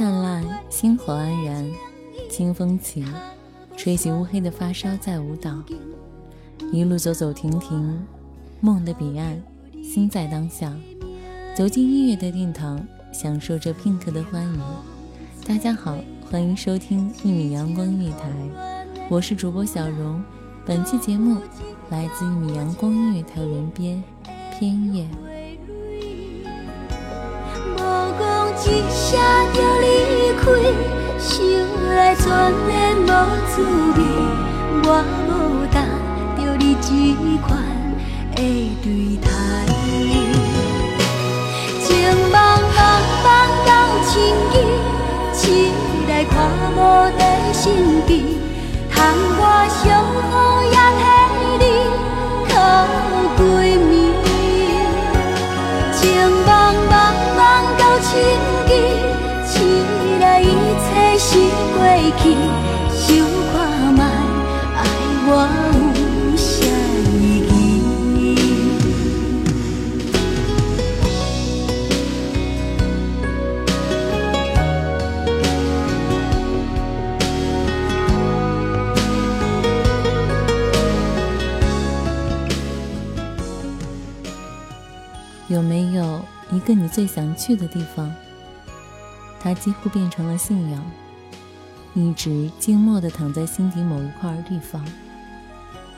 灿烂，星火安然，清风起，吹起乌黑的发梢在舞蹈。一路走走停停，梦的彼岸，心在当下。走进音乐的殿堂，享受这片刻的欢愉。大家好，欢迎收听一米阳光音乐台，我是主播小荣。本期节目来自一米阳光音乐台文编偏叶。无讲一声就离开，想来全然无滋味。我无答着你这款的对待，想看卖，爱我有啥意义？有没有一个你最想去的地方？它几乎变成了信仰，一直静默地躺在心底某一块地方。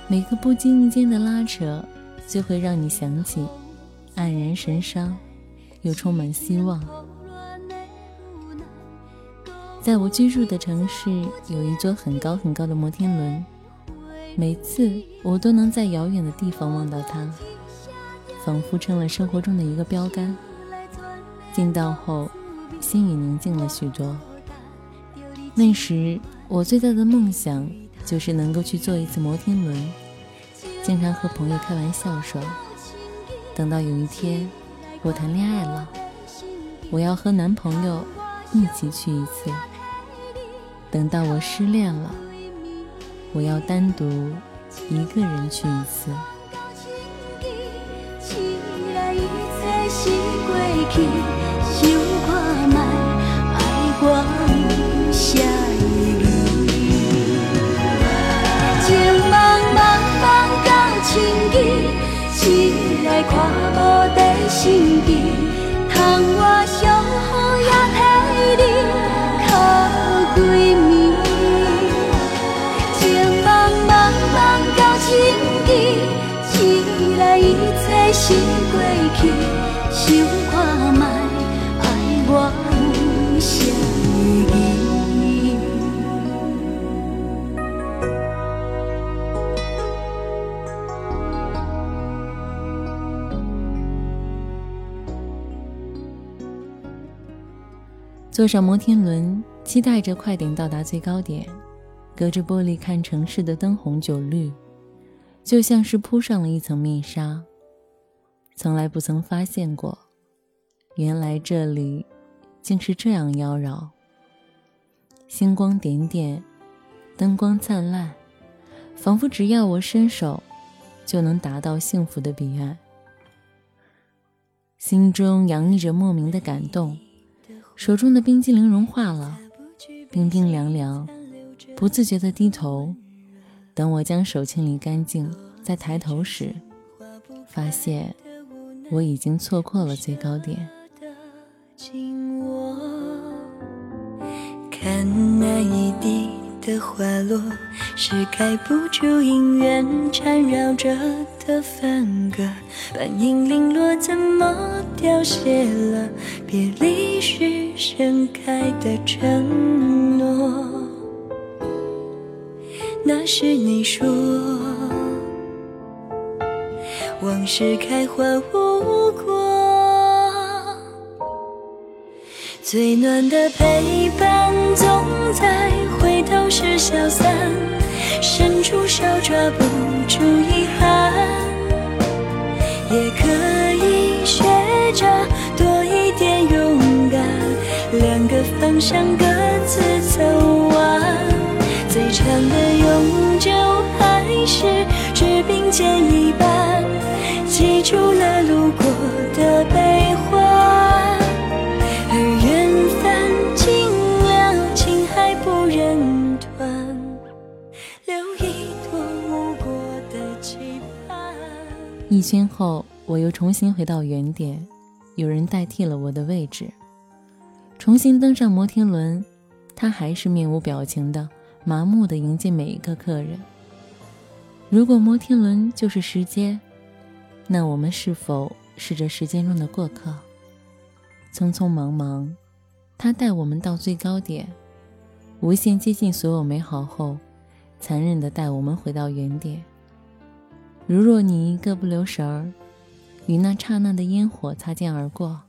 每个不经意间的拉扯，就会让你想起黯然神伤，又充满希望。在我居住的城市，有一座很高很高的摩天轮，每次我都能在遥远的地方望到它。仿佛成了生活中的一个标杆。进到后，心也宁静了许多。那时，我最大的梦想就是能够去坐一次摩天轮，经常和朋友开玩笑说，等到有一天我谈恋爱了，我要和男朋友一起去一次；等到我失恋了，我要单独一个人去一次。醒来一切是过坐上摩天轮，期待着快点到达最高点，隔着玻璃看城市的灯红酒绿，就像是铺上了一层面纱。从来不曾发现过，原来这里竟是这样妖娆。星光点点，灯光灿烂，仿佛只要我伸手，就能达到幸福的彼岸。心中洋溢着莫名的感动。手中的冰激凌融化了，冰冰凉凉，不自觉地低头。等我将手清理干净，再抬头时，发现我已经错过了最高点。看那一滴的花落，是盖不住姻缘缠绕着的分割。半影零落，怎么凋谢了？别离时盛开的承诺。那是你说，往事开花无果，最暖的陪伴总在回头时消散，伸出手抓不住遗憾。也可以学着多一点勇敢，两个方向各自走完。最长的永久还是只并肩一半，记住了路一圈后，我又重新回到原点，有人代替了我的位置。重新登上摩天轮，他还是面无表情的、麻木的迎接每一个客人。如果摩天轮就是时间，那我们是否是这时间中的过客？匆匆忙忙，他带我们到最高点，无限接近所有美好后，残忍的带我们回到原点。如若你一个不留神儿，与那刹那的烟火擦肩而过，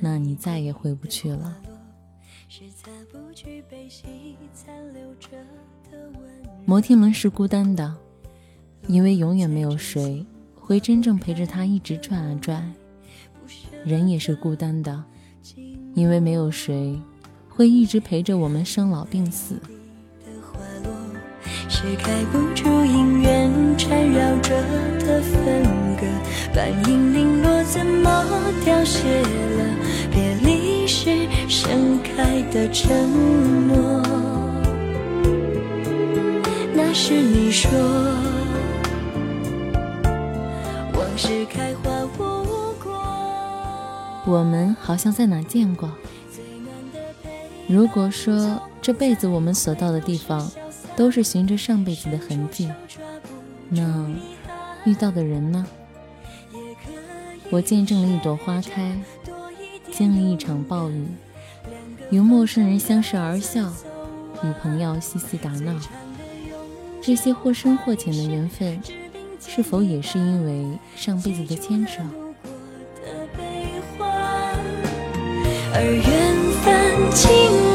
那你再也回不去了。摩天轮是孤单的，因为永远没有谁会真正陪着它一直转啊转。人也是孤单的，因为没有谁会一直陪着我们生老病死。是开不住姻缘缠绕着的分隔，半影零落，怎么凋谢了？别离时盛开的承诺。那是你说，往事开花无果。我们好像在哪见过。如果说这辈子我们所到的地方，都是循着上辈子的痕迹，那遇到的人呢？我见证了一朵花开，经历一场暴雨，与陌生人相视而笑，与朋友嬉戏打闹。这些或深或浅的缘分，是否也是因为上辈子的牵扯？而缘分尽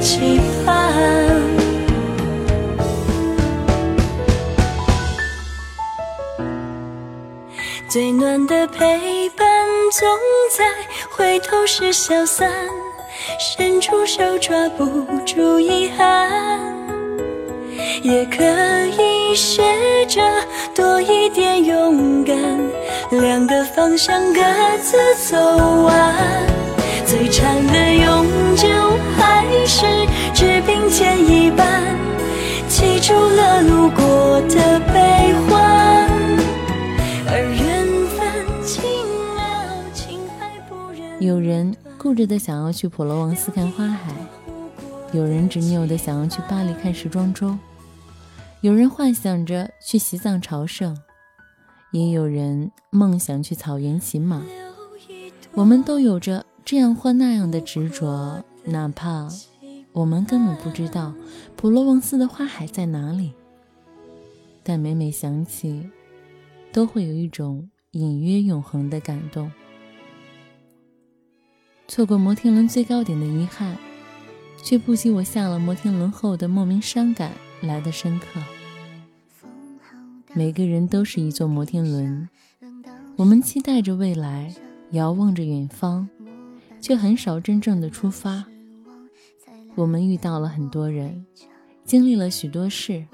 期盼，最暖的陪伴总在回头时消散，伸出手抓不住遗憾，也可以学着多一点勇敢，两个方向各自走完。最长的永久还是只并肩一半，记住了路过的悲欢。而缘分尽了，情还不忍。有人固执的想要去普罗旺斯看花海，有人执拗的想要去巴黎看时装周，有人幻想着去西藏朝圣，也有人梦想去草原骑马。我们都有着。这样或那样的执着，哪怕我们根本不知道普罗旺斯的花海在哪里，但每每想起，都会有一种隐约永恒的感动。错过摩天轮最高点的遗憾，却不及我下了摩天轮后的莫名伤感来的深刻。每个人都是一座摩天轮，我们期待着未来，遥望着远方，却很少真正的出发。我们遇到了很多人，经历了许多事，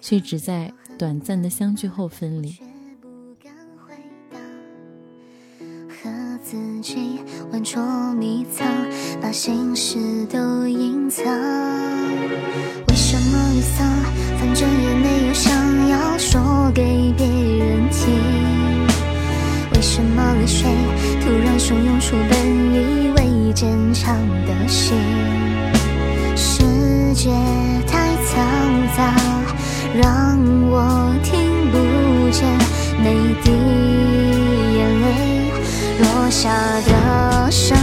却只在短暂的相聚后分离。和自己玩捉迷藏，把心事都隐藏。为什么沮丧？反正也没有想要说给别人听。为什么泪水突然汹涌出本以为坚强的心？世界太嘈杂，让我听不见每滴眼泪落下的声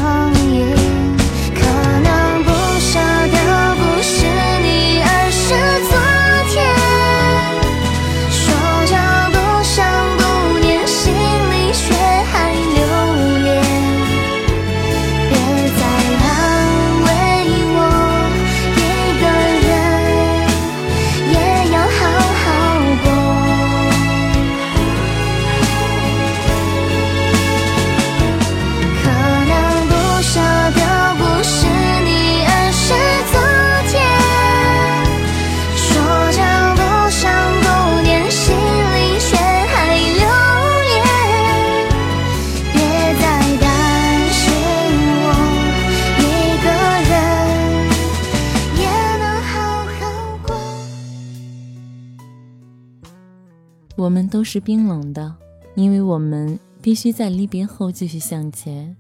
我们都是冰冷的，因为我们必须在离别后继续向前，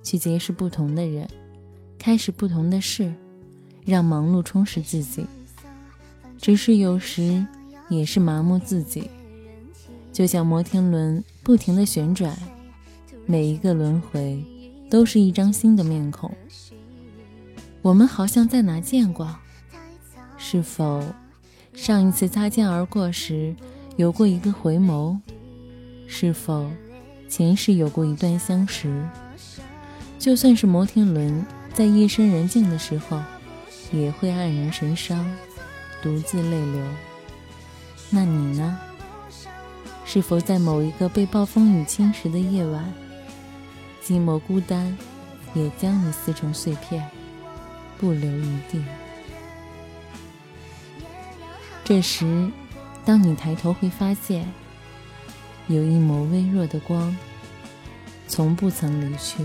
去结识不同的人，开始不同的事，让忙碌充实自己。只是有时也是麻木自己，就像摩天轮不停的旋转，每一个轮回都是一张新的面孔。我们好像在哪见过？是否上一次擦肩而过时有过一个回眸？是否前世有过一段相识？就算是摩天轮，在夜深人静的时候，也会黯然神伤，独自泪流。那你呢？是否在某一个被暴风雨侵蚀的夜晚，寂寞孤单，也将你撕成碎片，不留余地？这时，当你抬头会发现，有一抹微弱的光，从不曾离去。